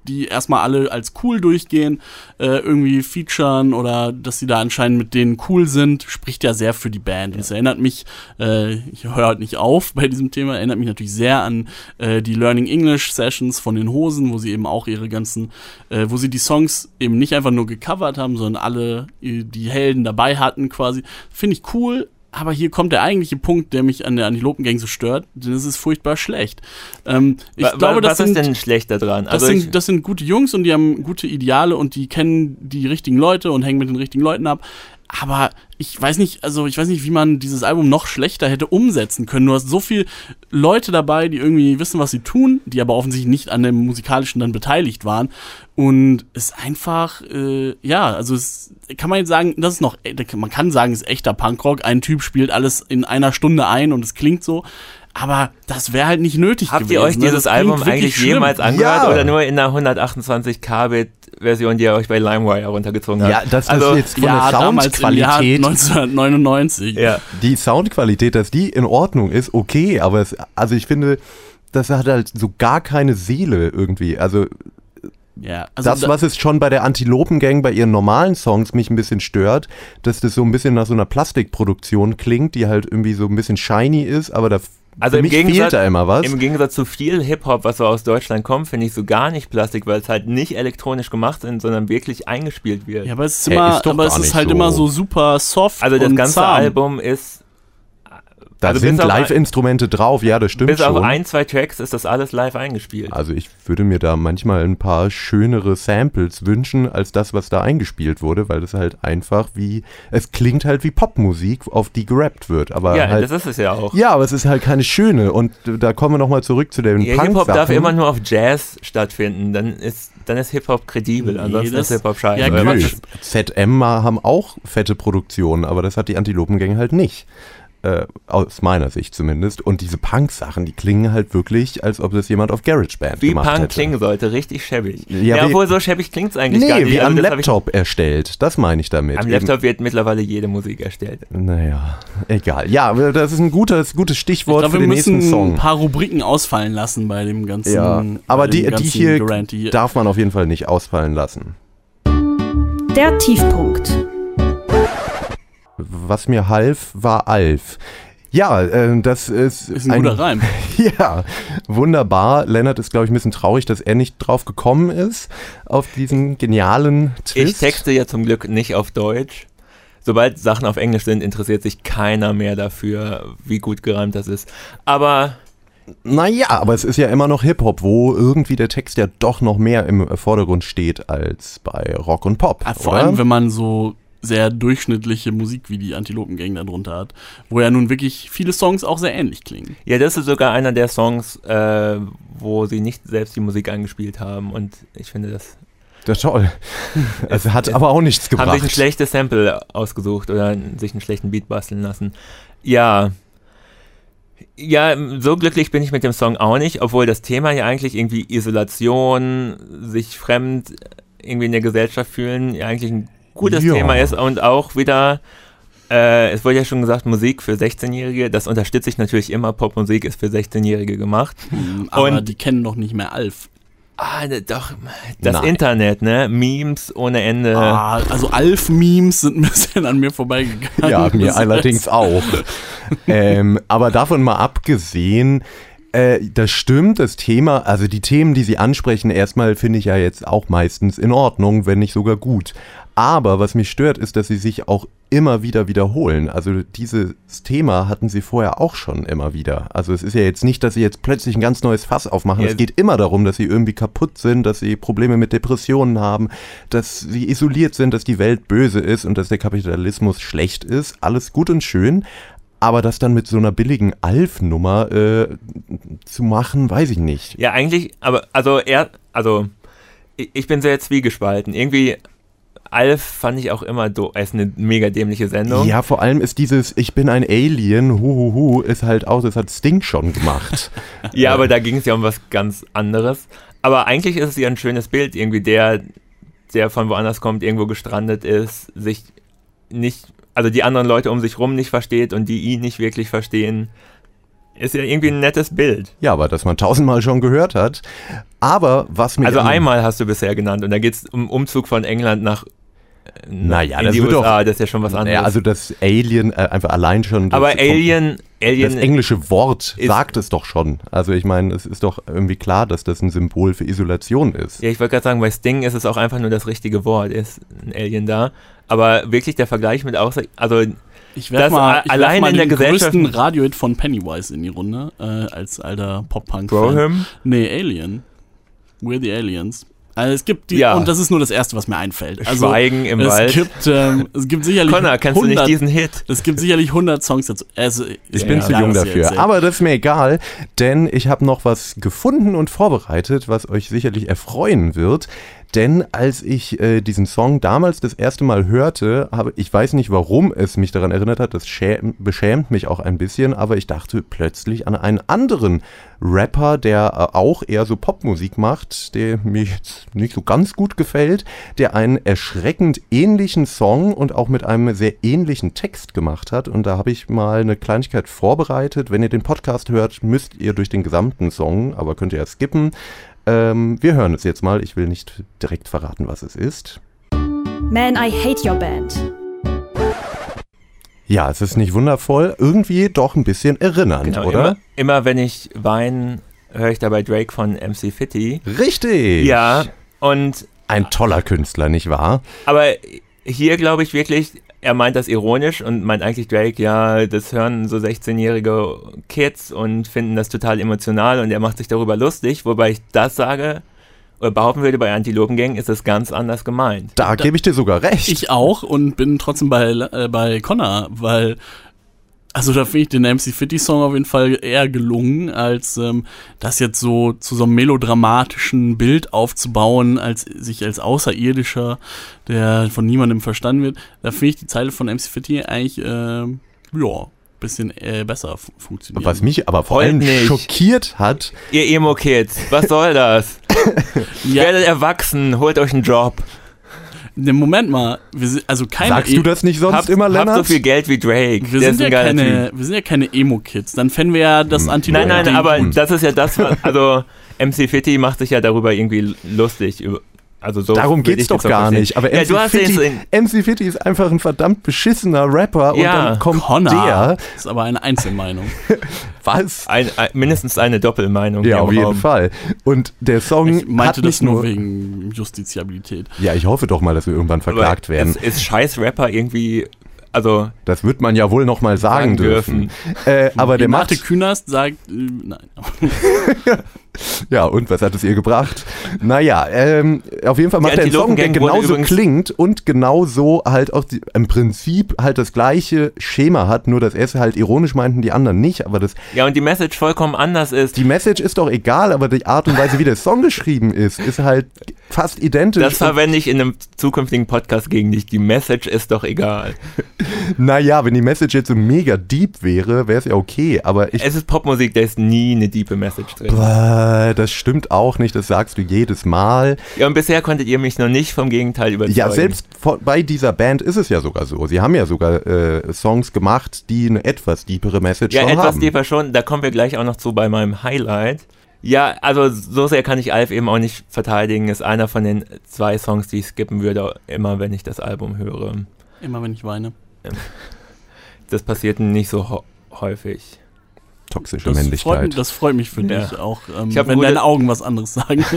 die erstmal alle als cool durchgehen, äh, irgendwie featuren oder dass sie da anscheinend mit denen cool sind, spricht ja sehr für die Band. Und es erinnert mich, äh, ich höre halt nicht auf <laughs> bei diesem Thema, erinnert mich natürlich sehr an äh, die Learning English Sessions von den Hosen, wo sie eben auch ihre ganzen, äh, wo sie die Songs eben nicht einfach nur gecovert haben, sondern alle äh, die Helden dabei hatten quasi. Finde ich cool. Aber hier kommt der eigentliche Punkt, der mich an der Antilopengang so stört, denn es ist furchtbar schlecht. Ähm, ich Wa- glaube, das was sind, ist denn schlecht daran? das, Also sind, ich, das sind gute Jungs und die haben gute Ideale und die kennen die richtigen Leute und hängen mit den richtigen Leuten ab. Aber ich weiß nicht, also ich weiß nicht, wie man dieses Album noch schlechter hätte umsetzen können. Du hast so viele Leute dabei, die irgendwie wissen, was sie tun, die aber offensichtlich nicht an dem musikalischen dann beteiligt waren. Und es einfach, äh, ja, also es kann man jetzt sagen, das ist noch, man kann sagen, es ist echter Punkrock. Ein Typ spielt alles in einer Stunde ein und es klingt so. Aber das wäre halt nicht nötig habt gewesen. ihr euch ne? dieses Album eigentlich schlimm. jemals angehört Ja. oder nur in einer 128 Kbit Version, die ihr euch bei LimeWire runtergezogen habt? Ja, das also, ist jetzt von ja, der damals im Jahr Soundqualität. 1999. ja. Die Soundqualität, dass die in Ordnung ist, okay, aber es, also ich finde, das hat halt so gar keine Seele irgendwie. Also Ja, also das, da- was es schon bei der Antilopengang bei ihren normalen Songs mich ein bisschen stört, dass das so ein bisschen nach so einer Plastikproduktion klingt, die halt irgendwie so ein bisschen shiny ist, aber da Also für im mich Gegensatz- fehlt da immer was. Im Gegensatz zu viel Hip-Hop, was so aus Deutschland kommt, finde ich so gar nicht Plastik, weil es halt nicht elektronisch gemacht ist, sondern wirklich eingespielt wird. ja, aber es ist Hey, immer, ist doch aber es ist halt so. immer so super soft also das und ganze zahm. Album ist Da Also bis sind Live-Instrumente drauf, ja, das stimmt Bis schon. auf ein, zwei Tracks ist das alles live eingespielt. Also ich würde mir da manchmal ein paar schönere Samples wünschen, als das, was da eingespielt wurde, weil das halt einfach wie, es klingt halt wie Popmusik, auf die gerappt wird. Aber ja, halt, das ist es ja auch. ja, aber es ist halt keine schöne. Und da kommen wir nochmal zurück zu den Ja, Punk Hip-Hop darf immer nur auf Jazz stattfinden, dann ist, dann ist Hip-Hop kredibel, Nee, ansonsten das- ist Hip-Hop scheiße. Ja. ZM haben auch fette Produktionen, aber das hat die Antilopengang halt nicht. Äh, aus meiner Sicht zumindest. Und diese Punk-Sachen, die klingen halt wirklich, als ob das jemand auf GarageBand wie gemacht Punk hätte. klingen sollte, richtig schäbig. Ja, Ja, wie- obwohl so schäbig klingt es eigentlich gar Nee, nicht. wie Also am Laptop erstellt. Das meine ich damit. Am Eben- Laptop wird mittlerweile jede Musik erstellt. Naja, egal. Ja, das ist ein gutes, gutes Ich Stichwort glaube, für wir den müssen nächsten ein Song. paar Rubriken ausfallen lassen bei dem ganzen. Ja, aber die, die ganzen hier Gerante hier. darf man auf jeden Fall nicht ausfallen lassen. Der Tiefpunkt. Was mir half, war Alf. Ja, äh, das ist, Ist ein, guter Reim. <laughs> Ja, wunderbar. Lennart ist, glaube ich, ein bisschen traurig, dass er nicht drauf gekommen ist, auf diesen genialen Twist. Ich texte ja zum Glück nicht auf Deutsch. Sobald Sachen auf Englisch sind, interessiert sich keiner mehr dafür, wie gut gereimt das ist. Aber Naja, aber es ist ja immer noch Hip-Hop, wo irgendwie der Text ja doch noch mehr im Vordergrund steht als bei Rock und Pop. Ah, vor oder? allem, wenn man so sehr durchschnittliche Musik wie die Antilopengang da drunter hat, wo ja nun wirklich viele Songs auch sehr ähnlich klingen. ja, das ist sogar einer der Songs, äh, wo sie nicht selbst die Musik eingespielt haben. Und ich finde, das Das ist toll. <laughs> Es hat aber auch nichts gebracht. haben sich ein schlechtes Sample ausgesucht oder sich einen schlechten Beat basteln lassen. Ja. Ja, so glücklich bin ich mit dem Song auch nicht, obwohl das Thema ja eigentlich irgendwie Isolation, sich fremd irgendwie in der Gesellschaft fühlen, ja eigentlich ein gutes Ja. Thema ist und auch wieder, äh, es wurde ja schon gesagt, Musik für 16-Jährige, das unterstütze ich natürlich immer, Popmusik ist für 16-Jährige gemacht. Hm, Aber Und- die kennen doch nicht mehr Alf. Ah, ne, doch, das Nein. Internet, ne, Memes ohne Ende. Ah, also Alf-Memes sind ein bisschen an mir vorbeigegangen. Ja, mir Das allerdings heißt, auch. ähm, aber davon mal abgesehen, äh, das stimmt, das Thema, also die Themen, die Sie ansprechen, erstmal finde ich ja jetzt auch meistens in Ordnung, wenn nicht sogar gut. Aber was mich stört, ist, dass sie sich auch immer wieder wiederholen. Also dieses Thema hatten sie vorher auch schon immer wieder. Also es ist ja jetzt nicht, dass sie jetzt plötzlich ein ganz neues Fass aufmachen. Ja. Es geht immer darum, dass sie irgendwie kaputt sind, dass sie Probleme mit Depressionen haben, dass sie isoliert sind, dass die Welt böse ist und dass der Kapitalismus schlecht ist. Alles gut und schön. Aber das dann mit so einer billigen Alf-Nummer äh, zu machen, weiß ich nicht. Ja, eigentlich, aber also er, also ich, ich bin sehr zwiegespalten. Irgendwie Alf fand ich auch immer do, es ist eine mega dämliche Sendung. Ja, vor allem ist dieses Ich bin ein Alien, huhuhu, ist halt auch, das hat Sting schon gemacht. <laughs> Ja, aber da ging es ja um was ganz anderes. Aber eigentlich ist es ja ein schönes Bild, irgendwie der, der von woanders kommt, irgendwo gestrandet ist, sich nicht, also die anderen Leute um sich rum nicht versteht und die ihn nicht wirklich verstehen. Ist ja irgendwie ein nettes Bild. ja, aber das man tausendmal schon gehört hat. Aber was mir. Also einmal hast du bisher genannt und da geht es um Umzug von England nach Naja, in das die wird USA, das ist ja schon was anderes. Ja, also das Alien, äh, einfach allein schon. Das Aber kommt- Alien, Alien Das englische Wort sagt es doch schon. Also ich meine, es ist doch irgendwie klar, dass das ein Symbol für Isolation ist. Ja, ich wollte gerade sagen, bei Sting ist es auch einfach nur das richtige Wort, ist ein Alien da. Aber wirklich der Vergleich mit Außer, also Ich werf Das mal, ich allein mal in der den Gesellschaft- größten Radiohit von Pennywise in die Runde, äh, als alter Pop-Punk-Fan. Broham, Nee, Alien. We're the Aliens. Also es gibt die, Ja. und das ist nur das Erste, was mir einfällt. Also, Schweigen im es Wald. Gibt, ähm, es gibt sicherlich Connor, kennst du 100, nicht diesen Hit? Es gibt sicherlich 100 Songs dazu. Also, Ich ja, bin ja, zu jung dafür. erzählt. Aber das ist mir egal, denn ich habe noch was gefunden und vorbereitet, was euch sicherlich erfreuen wird. Denn als ich äh, diesen Song damals das erste Mal hörte, habe ich weiß nicht, warum es mich daran erinnert hat, das schäm, beschämt mich auch ein bisschen, aber ich dachte plötzlich an einen anderen Rapper, der äh, auch eher so Popmusik macht, der mir jetzt nicht so ganz gut gefällt, der einen erschreckend ähnlichen Song und auch mit einem sehr ähnlichen Text gemacht hat. Und da habe ich mal eine Kleinigkeit vorbereitet. Wenn ihr den Podcast hört, müsst ihr durch den gesamten Song, aber könnt ihr ja skippen. Ähm, wir hören es jetzt mal. Ich will nicht direkt verraten, was es ist. Man, I hate your band. Ja, es ist nicht wundervoll, irgendwie doch ein bisschen erinnernd, Genau, oder? Immer, immer wenn ich weine, höre ich dabei Drake von MC Fitty. Richtig. Ja, und Ein toller Künstler, nicht wahr? aber hier glaube ich wirklich, er meint das ironisch und meint eigentlich Drake, ja, das hören so 16-jährige Kids und finden das total emotional und er macht sich darüber lustig, wobei ich das sage, oder behaupten würde, bei Antilopengang ist es ganz anders gemeint. Da, gebe ich dir sogar recht. Ich auch und bin trotzdem bei, äh, bei Connor, weil also da finde ich den MC Fitty Song auf jeden Fall eher gelungen, als ähm, das jetzt so zu so einem melodramatischen Bild aufzubauen, als sich als Außerirdischer, der von niemandem verstanden wird. Da finde ich die Zeile von MC Fitty eigentlich, äh, ja, bisschen äh, besser funktioniert. Was mich aber vor allem schockiert hat. Ihr Emo-Kids, was soll das? <laughs> ja. Werdet erwachsen, holt euch einen Job. Ne, Moment mal, wir sind also keine. Sagst du das nicht sonst habt, immer, Lennart? Habt so viel Geld wie Drake. Wir, sind ja, keine, wir sind ja keine Emo-Kids. Dann fänden wir ja das anti Nein, nein, aber das ist ja das, was, also MC Fitty macht sich ja darüber irgendwie lustig also so Darum geht's doch gar nicht. Aber ja, MC, Fitty, MC Fitty ist einfach ein verdammt beschissener Rapper und dann kommt Connor der. Das ist aber eine Einzelmeinung. <laughs> Was? Ein, ein, mindestens eine Doppelmeinung. Ja, auf jeden Raum. Fall. Und der Song ich meinte hat das nur wegen Justiziabilität. Ja, ich hoffe doch mal, dass wir irgendwann verklagt aber werden. Ist, ist scheiß Rapper irgendwie also das wird man ja wohl noch mal sagen, sagen dürfen. dürfen. Äh, aber der Marte Künast sagt äh, nein. <laughs> ja, und was hat es ihr gebracht? Naja, ähm, auf jeden Fall macht er einen Song, der genauso klingt und genauso halt auch die, im Prinzip halt das gleiche Schema hat, nur dass er es halt ironisch meinten, die anderen nicht. Aber das ja, und die Message vollkommen anders ist. Die Message ist doch egal, aber die Art und Weise, wie der Song geschrieben ist, ist halt fast identisch. Das verwende ich in einem zukünftigen Podcast gegen dich. Die Message ist doch egal. <laughs> naja, wenn die Message jetzt so mega deep wäre, wäre es ja okay, aber ich... Es ist Popmusik, da ist nie eine diepe Message drin. Äh, das stimmt auch nicht, das sagst du jedes Mal. Ja, und bisher konntet ihr mich noch nicht vom Gegenteil überzeugen. Ja, selbst bei dieser Band ist es ja sogar so. Sie haben ja sogar äh, Songs gemacht, die eine etwas deepere Message ja, schon haben. Ja, etwas deeper schon. Da kommen wir gleich auch noch zu bei meinem Highlight. Ja, also so sehr kann ich Alf eben auch nicht verteidigen. Ist einer von den zwei Songs, die ich skippen würde, immer wenn ich das Album höre. Immer wenn ich weine. Das passiert nicht so häufig toxische das Männlichkeit. Freut, das freut mich für ja. dich auch, ähm, wenn deine Augen was anderes sagen. <laughs>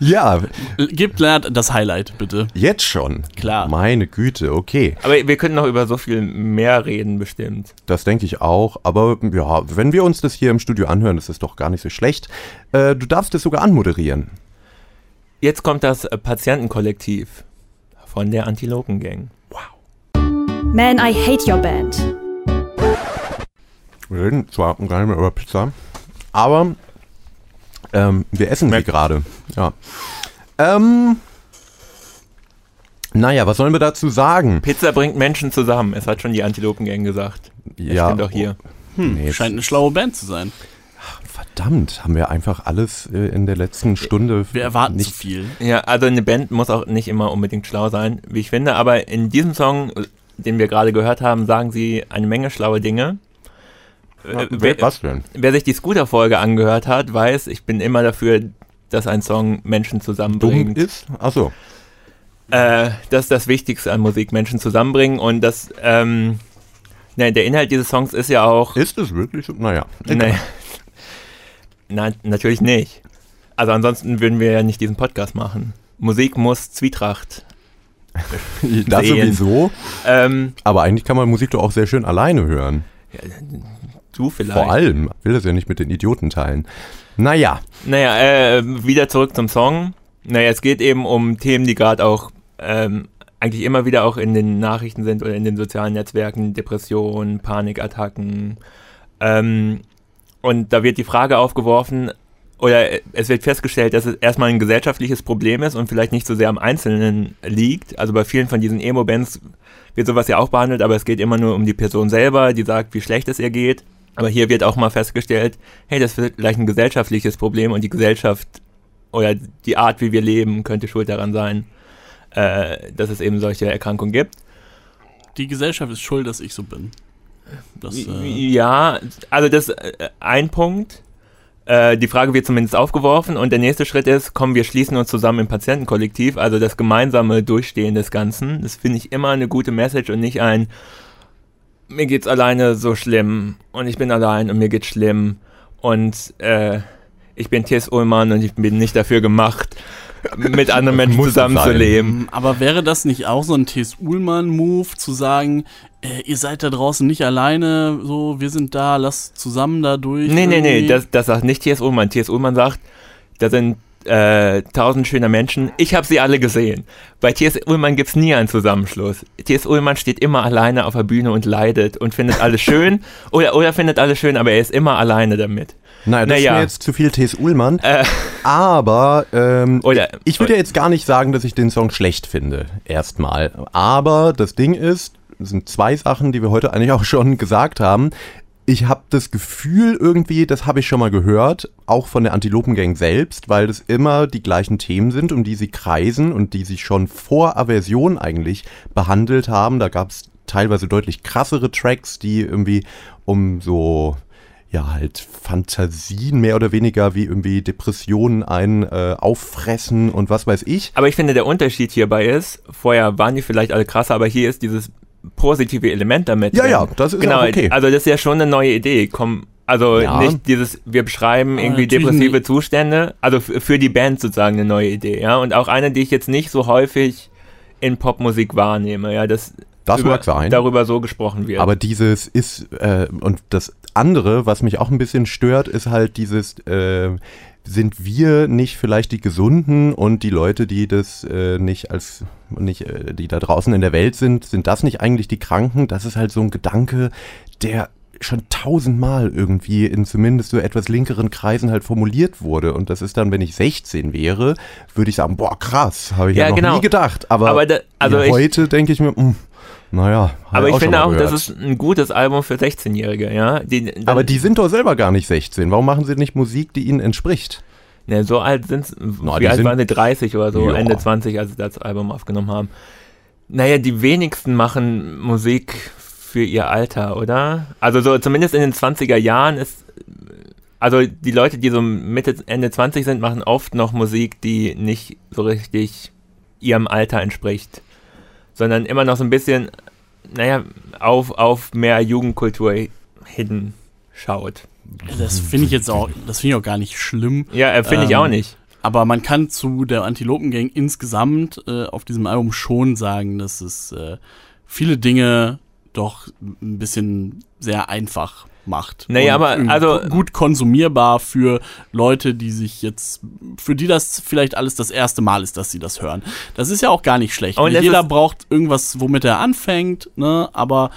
ja. Gib Lennart das Highlight, bitte. Jetzt schon? Klar. Meine Güte, okay. Aber wir können noch über so viel mehr reden, bestimmt. Das denke ich auch. Aber ja, wenn wir uns das hier im Studio anhören, ist es doch gar nicht so schlecht. Äh, du darfst es sogar anmoderieren. Jetzt kommt das Patientenkollektiv von der Antilopen Gang. Wow. Man, I hate your band. Wir reden zwar gar nicht mehr über Pizza, aber ähm, wir essen sie gerade. Ja. Ähm, naja, was sollen wir dazu sagen? Pizza bringt Menschen zusammen. Es hat schon die Antilopengang gesagt. Ja. stimmt auch hier. Hm, nee, scheint eine schlaue Band zu sein. Verdammt, haben wir einfach alles äh, in der letzten Stunde. Wir erwarten nicht zu viel. Ja, also eine Band muss auch nicht immer unbedingt schlau sein, wie ich finde. Aber in diesem Song, den wir gerade gehört haben, sagen sie eine Menge schlaue Dinge. Äh, wer, was denn? Wer sich die Scooter-Folge angehört hat, weiß, ich bin immer dafür, dass ein Song Menschen zusammenbringt. Dumm ist? Achso. Äh, das ist das Wichtigste an Musik, Menschen zusammenbringen und das, ähm, ne, der Inhalt dieses Songs ist ja auch. Ist es wirklich so? Naja. Naja. <laughs> Nein, natürlich nicht. Also ansonsten würden wir ja nicht diesen Podcast machen. Musik muss Zwietracht. <laughs> das sowieso. Ähm, Aber eigentlich kann man Musik doch auch sehr schön alleine hören. Ja, Du vielleicht. Vor allem. will das ja nicht mit den Idioten teilen. Naja. Naja, äh, wieder zurück zum Song. Naja, es geht eben um Themen, die gerade auch ähm, eigentlich immer wieder auch in den Nachrichten sind oder in den sozialen Netzwerken. Depressionen, Panikattacken. Ähm, und da wird die Frage aufgeworfen, oder es wird festgestellt, dass es erstmal ein gesellschaftliches Problem ist und vielleicht nicht so sehr am Einzelnen liegt. Also bei vielen von diesen Emo-Bands wird sowas ja auch behandelt, aber es geht immer nur um die Person selber, die sagt, wie schlecht es ihr geht. Aber hier wird auch mal festgestellt, hey, das ist vielleicht ein gesellschaftliches Problem und die Gesellschaft oder die Art, wie wir leben, könnte schuld daran sein, äh, dass es eben solche Erkrankungen gibt. Die Gesellschaft ist schuld, dass ich so bin. Das, äh ja, also das äh, ein Punkt. Äh, die Frage wird zumindest aufgeworfen und der nächste Schritt ist, kommen wir schließen uns zusammen im Patientenkollektiv, also das gemeinsame Durchstehen des Ganzen. Das finde ich immer eine gute Message und nicht ein, mir geht's alleine so schlimm und ich bin allein und mir geht's schlimm und äh, ich bin Tess Ullmann und ich bin nicht dafür gemacht, mit anderen <laughs> Menschen zusammenzuleben. Aber wäre das nicht auch so ein T.S. Uhlmann-Move, zu sagen, äh, ihr seid da draußen nicht alleine, so, wir sind da, lasst zusammen da durch? Nee, nee, nee, irgendwie? das, das sagt nicht T.S. Ullmann. T.S. Ullmann sagt, da sind äh, tausend schöner Menschen. Ich habe sie alle gesehen. Bei T.S. Ullmann gibt's nie einen Zusammenschluss. T.S. Ullmann steht immer alleine auf der Bühne und leidet und findet alles <laughs> schön oder, oder findet alles schön, aber er ist immer alleine damit. Naja, das Naja. ist mir jetzt zu viel T.S. Ullmann. Äh, Aber ähm, Oder- ich würde ja jetzt gar nicht sagen, dass ich den Song schlecht finde, erstmal. Aber das Ding ist, es sind zwei Sachen, die wir heute eigentlich auch schon gesagt haben. Ich habe das Gefühl irgendwie, das habe ich schon mal gehört, auch von der Antilopengang selbst, weil das immer die gleichen Themen sind, um die sie kreisen und die sie schon vor Aversion eigentlich behandelt haben. Da gab es teilweise deutlich krassere Tracks, die irgendwie um so ja, halt Fantasien mehr oder weniger wie irgendwie Depressionen ein äh, auffressen und was weiß ich. aber ich finde, der Unterschied hierbei ist, vorher waren die vielleicht alle krasser, aber hier ist dieses positive Element damit. Ja, drin. ja, das ist genau, auch okay. Also das ist ja schon eine neue Idee. Komm, also Ja. nicht dieses, wir beschreiben Aber irgendwie natürlich depressive. Zustände, also für die Band sozusagen eine neue Idee, ja. Und auch eine, die ich jetzt nicht so häufig in Popmusik wahrnehme, ja, dass Das über, mag sein. darüber so gesprochen wird. Aber dieses ist, äh, und das andere, was mich auch ein bisschen stört, ist halt dieses, äh, sind wir nicht vielleicht die Gesunden und die Leute, die das äh, nicht als, nicht, äh, die da draußen in der Welt sind, sind das nicht eigentlich die Kranken? Das ist halt so ein Gedanke, der schon tausendmal irgendwie in zumindest so etwas linkeren Kreisen halt formuliert wurde. Und das ist dann, wenn ich 16 wäre, würde ich sagen, boah, krass, habe ich ja, Ja, noch genau. nie gedacht. Aber, Aber da- also heute denke ich mir, mh, naja, Aber ich schon finde auch, gehört. das ist ein gutes Album für 16-Jährige, ja. Die, Aber die sind doch selber gar nicht 16. Warum machen sie nicht Musik, die ihnen entspricht? Ne, so alt sind Na, Wie alt sind- waren sie? 30 oder so, Ja. Ende 20, als sie das Album aufgenommen haben. Naja, die wenigsten machen Musik für ihr Alter, oder? Also so zumindest in den 20er Jahren ist. Also die Leute, die so Mitte, Ende 20 sind, machen oft noch Musik, die nicht so richtig ihrem Alter entspricht. Sondern immer noch so ein bisschen, naja, auf, auf mehr Jugendkultur hin schaut. Das finde ich jetzt auch, das finde ich auch gar nicht schlimm. Ja, äh, finde ich Ähm, auch nicht. Aber man kann zu der Antilopengang insgesamt äh, auf diesem Album schon sagen, dass es äh, viele Dinge doch ein bisschen sehr einfach macht. Naja, Und aber, also- gu- gut konsumierbar für Leute, die sich jetzt, für die das vielleicht alles das erste Mal ist, dass sie das hören. Das ist ja auch gar nicht schlecht. Und jeder braucht irgendwas, womit er anfängt, ne? Aber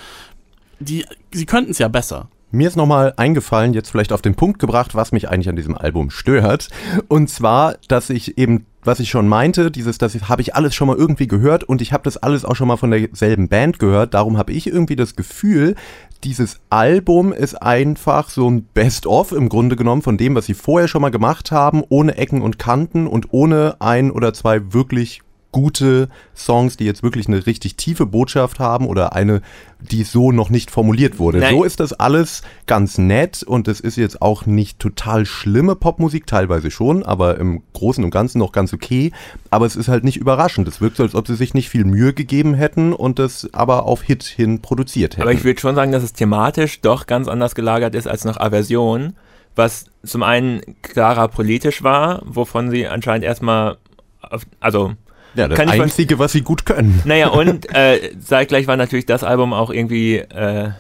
die, sie könnten es ja besser. Mir ist nochmal eingefallen, jetzt vielleicht auf den Punkt gebracht, was mich eigentlich an diesem Album stört. Und zwar, dass ich eben, was ich schon meinte, dieses, das habe ich alles schon mal irgendwie gehört und ich habe das alles auch schon mal von derselben Band gehört. Darum habe ich irgendwie das Gefühl, dieses Album ist einfach so ein Best-of im Grunde genommen von dem, was sie vorher schon mal gemacht haben, ohne Ecken und Kanten und ohne ein oder zwei wirklich gute Songs, die jetzt wirklich eine richtig tiefe Botschaft haben oder eine, die so noch nicht formuliert wurde. Nein. So ist das alles ganz nett und es ist jetzt auch nicht total schlimme Popmusik, teilweise schon, aber im Großen und Ganzen noch ganz okay. Aber es ist halt nicht überraschend. Es wirkt so, als ob sie sich nicht viel Mühe gegeben hätten und das aber auf Hit hin produziert hätten. Aber ich würde schon sagen, dass es thematisch doch ganz anders gelagert ist als noch Aversion, was zum einen klarer politisch war, wovon sie anscheinend erstmal, auf, also, ja, das kann ich Einzige, was sie gut können. naja, <laughs> und äh, zeitgleich war natürlich das Album auch irgendwie äh,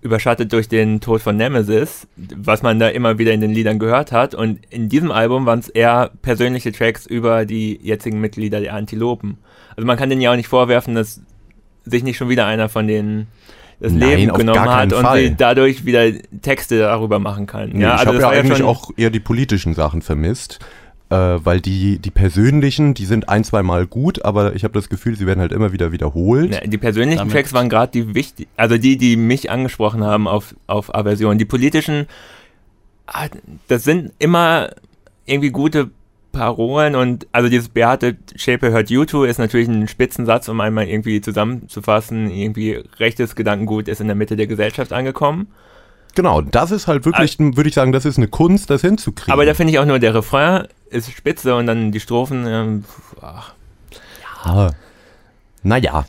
überschattet durch den Tod von Nemesis, was man da immer wieder in den Liedern gehört hat. Und in diesem Album waren es eher persönliche Tracks über die jetzigen Mitglieder der Antilopen. Also man kann denen ja auch nicht vorwerfen, dass sich nicht schon wieder einer von denen das Nein, Leben genommen hat und Fall. sie dadurch wieder Texte darüber machen kann. Nee, ja, ich also habe ja eigentlich schon, auch eher die politischen Sachen vermisst. Äh, weil die, die persönlichen, die sind ein, zwei Mal gut, aber ich habe das Gefühl, sie werden halt immer wieder wiederholt. Ne, die persönlichen Damit- Tracks waren gerade die wichtig, also die, die mich angesprochen haben auf, auf Aversion. Die politischen, ah, das sind immer irgendwie gute Parolen und also dieses Beate Schäpe hört YouTube ist natürlich ein Spitzensatz, um einmal irgendwie zusammenzufassen, irgendwie rechtes Gedankengut ist in der Mitte der Gesellschaft angekommen. Genau, das ist halt wirklich, würde ich sagen, das ist eine Kunst, das hinzukriegen. Aber da finde ich auch nur der Refrain ist spitze und dann die Strophen, ähm, ach, Ah. Naja,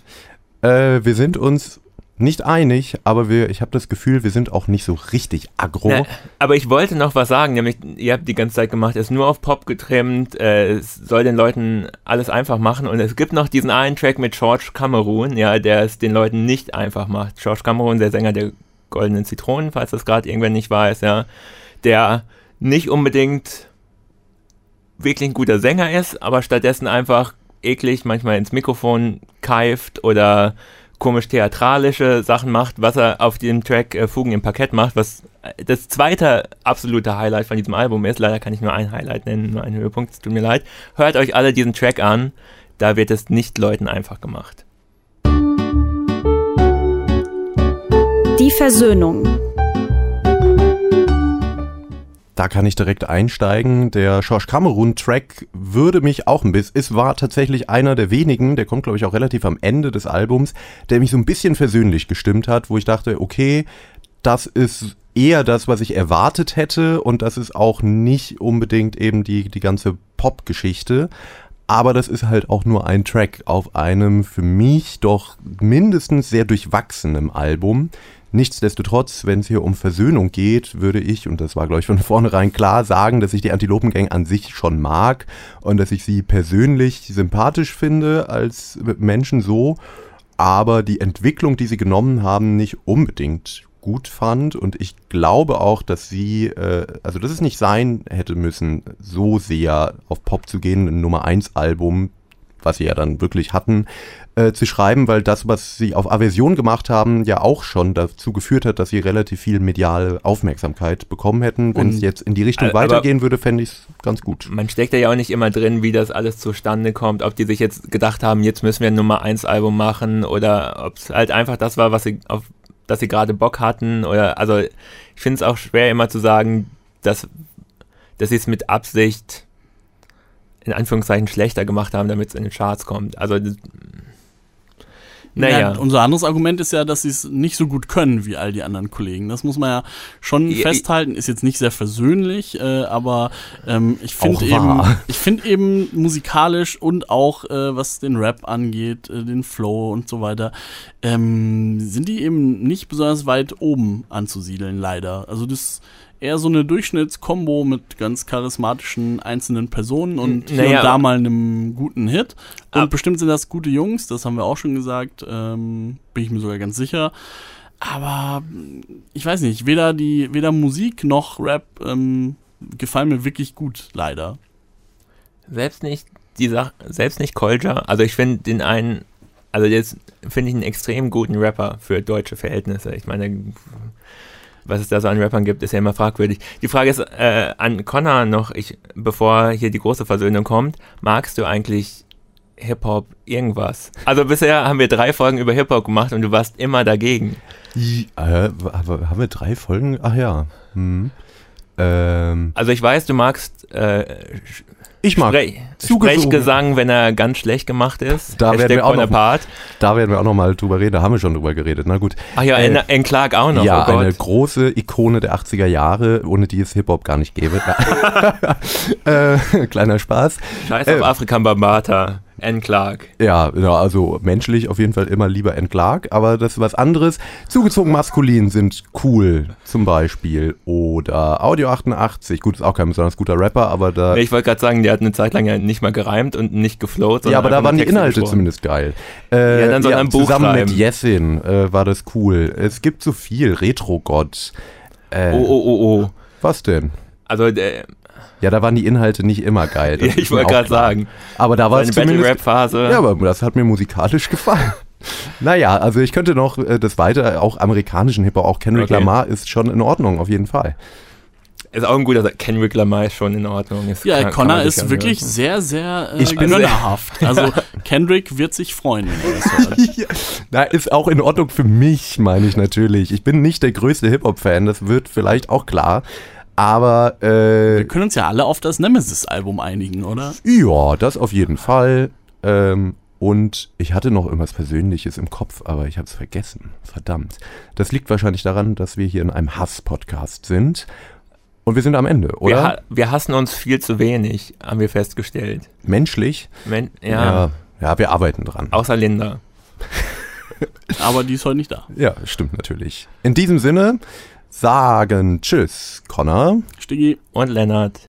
äh, wir sind uns nicht einig, aber wir, ich habe das Gefühl, wir sind auch nicht so richtig aggro. Na, aber ich wollte noch was sagen, nämlich ihr habt die ganze Zeit gemacht, es ist nur auf Pop getrimmt, äh, es soll den Leuten alles einfach machen und es gibt noch diesen einen Track mit George Cameron, ja, der es den Leuten nicht einfach macht. George Cameron, der Sänger der Goldenen Zitronen, falls das gerade irgendwer nicht weiß, ja, der nicht unbedingt wirklich ein guter Sänger ist, aber stattdessen einfach eklig manchmal ins Mikrofon keift oder komisch theatralische Sachen macht, was er auf dem Track äh, Fugen im Parkett macht, was äh, das zweite absolute Highlight von diesem Album ist. Leider kann ich nur ein Highlight nennen, nur einen Höhepunkt, es tut mir leid. Hört euch alle diesen Track an, da wird es nicht Leuten einfach gemacht. Die Versöhnung. Da kann ich direkt einsteigen. Der George Cameron-Track würde mich auch ein bisschen. Es war tatsächlich einer der wenigen, der kommt, glaube ich, auch relativ am Ende des Albums, der mich so ein bisschen versöhnlich gestimmt hat, wo ich dachte, okay, das ist eher das, was ich erwartet hätte und das ist auch nicht unbedingt eben die, die ganze Pop-Geschichte. Aber das ist halt auch nur ein Track auf einem für mich doch mindestens sehr durchwachsenen Album. Nichtsdestotrotz, wenn es hier um Versöhnung geht, würde ich, und das war, glaube ich, von <laughs> vornherein klar, sagen, dass ich die Antilopengang an sich schon mag und dass ich sie persönlich sympathisch finde als Menschen so, aber die Entwicklung, die sie genommen haben, nicht unbedingt gut fand und ich glaube auch, dass sie, äh, also dass es nicht sein hätte müssen, so sehr auf Pop zu gehen, ein Nummer 1 Album, was sie ja dann wirklich hatten, äh, zu schreiben, weil das, was sie auf Aversion gemacht haben, ja auch schon dazu geführt hat, dass sie relativ viel mediale Aufmerksamkeit bekommen hätten. Wenn es jetzt in die Richtung weitergehen würde, fände ich es ganz gut. Man steckt ja auch nicht immer drin, wie das alles zustande kommt, ob die sich jetzt gedacht haben, jetzt müssen wir ein Nummer 1 Album machen oder ob es halt einfach das war, was sie auf dass sie gerade Bock hatten oder also ich finde es auch schwer immer zu sagen, dass dass sie es mit Absicht in Anführungszeichen schlechter gemacht haben, damit es in den Charts kommt. Also Naja. naja. unser anderes Argument ist ja, dass sie es nicht so gut können wie all die anderen Kollegen. Das muss man ja schon Ja, festhalten. Ist jetzt nicht sehr versöhnlich, äh, aber ähm, ich finde eben, <laughs> ich finde eben musikalisch und auch äh, was den Rap angeht, äh, den Flow und so weiter, ähm, sind die eben nicht besonders weit oben anzusiedeln, leider. Also das eher so eine Durchschnittskombo mit ganz charismatischen einzelnen Personen und hier Naja, und da mal einem guten Hit. Und Ab- bestimmt sind das gute Jungs, das haben wir auch schon gesagt, ähm, bin ich mir sogar ganz sicher. Aber ich weiß nicht, weder die, weder Musik noch Rap ähm, gefallen mir wirklich gut, leider. Selbst nicht die Sache, selbst nicht Kolja. Also ich finde den einen, also jetzt finde ich einen extrem guten Rapper für deutsche Verhältnisse. Ich meine, was es da so an Rappern gibt, ist ja immer fragwürdig. Die Frage ist äh, an Connor noch, ich, bevor hier die große Versöhnung kommt, magst du eigentlich Hip-Hop irgendwas? Also bisher haben wir drei Folgen über Hip-Hop gemacht und du warst immer dagegen. Äh, aber haben wir drei Folgen? Ach ja. Hm. Ähm, Also ich weiß, du magst äh, ich mag zugezogen. Sprechgesang, wenn er ganz schlecht gemacht ist. Da werden Hashtag wir auch noch- Bonaparte. Da werden wir auch noch mal drüber reden. Da haben wir schon drüber geredet. Na gut. Ach ja, Äh, en, en Clark auch noch. ja, oh eine große Ikone der 80er Jahre, ohne die es Hip-Hop gar nicht gäbe. <laughs> <laughs> äh, kleiner Spaß. Scheiß äh, auf Afrika Bambata. En Clark. Ja, ja, also menschlich auf jeden Fall immer lieber Ent Clark, aber das ist was anderes. Zugezogen maskulin sind cool, zum Beispiel. Oder Audio 88, gut, ist auch kein besonders guter Rapper, aber da. Ich wollte gerade sagen, der hat eine Zeit lang ja nicht mal gereimt und nicht geflowt. ja, aber da waren die Texte Inhalte gesprochen. zumindest geil. Äh, Ja, dann soll er ein Buch zusammen schreiben. mit Jessin äh, war das cool. Es gibt so viel. Retro-Gott. Äh, Oh, oh, oh, oh. Was denn? Also, der, Ja, da waren die Inhalte nicht immer geil. <laughs> das ich wollte gerade sagen, Aber da war es seine zumindest Battle-Rap-Phase. Ja, aber das hat mir musikalisch <laughs> gefallen. Naja, also ich könnte noch äh, das weiter, auch amerikanischen Hip-Hop, auch Kendrick Okay. Lamar ist schon in Ordnung, auf jeden Fall. Ist auch ein guter Sa- Kendrick Lamar ist schon in Ordnung. Ist, Ja, kann- kann Connor sich ist wirklich anhören. sehr, sehr äh, Ich bin gönnerhaft. <laughs> Also Kendrick wird sich freuen, wenn er das hört. Na, ist auch in Ordnung für mich, meine ich natürlich. Ich bin nicht der größte Hip-Hop-Fan, das wird vielleicht auch klar. Aber, äh, Wir können uns ja alle auf das Nemesis-Album einigen, oder? ja, das auf jeden Fall. Ähm, und ich hatte noch irgendwas Persönliches im Kopf, aber ich habe es vergessen. Verdammt. Das liegt wahrscheinlich daran, dass wir hier in einem Hass-Podcast sind. Und wir sind am Ende, Wir, oder? ha wir hassen uns viel zu wenig, haben wir festgestellt. Menschlich. Men ja, Ja, ja, wir arbeiten dran. außer Linda. Aber die ist heute nicht da. Ja, stimmt natürlich. In diesem Sinne sagen Tschüss, Connor. Stiggi. Und Lennart.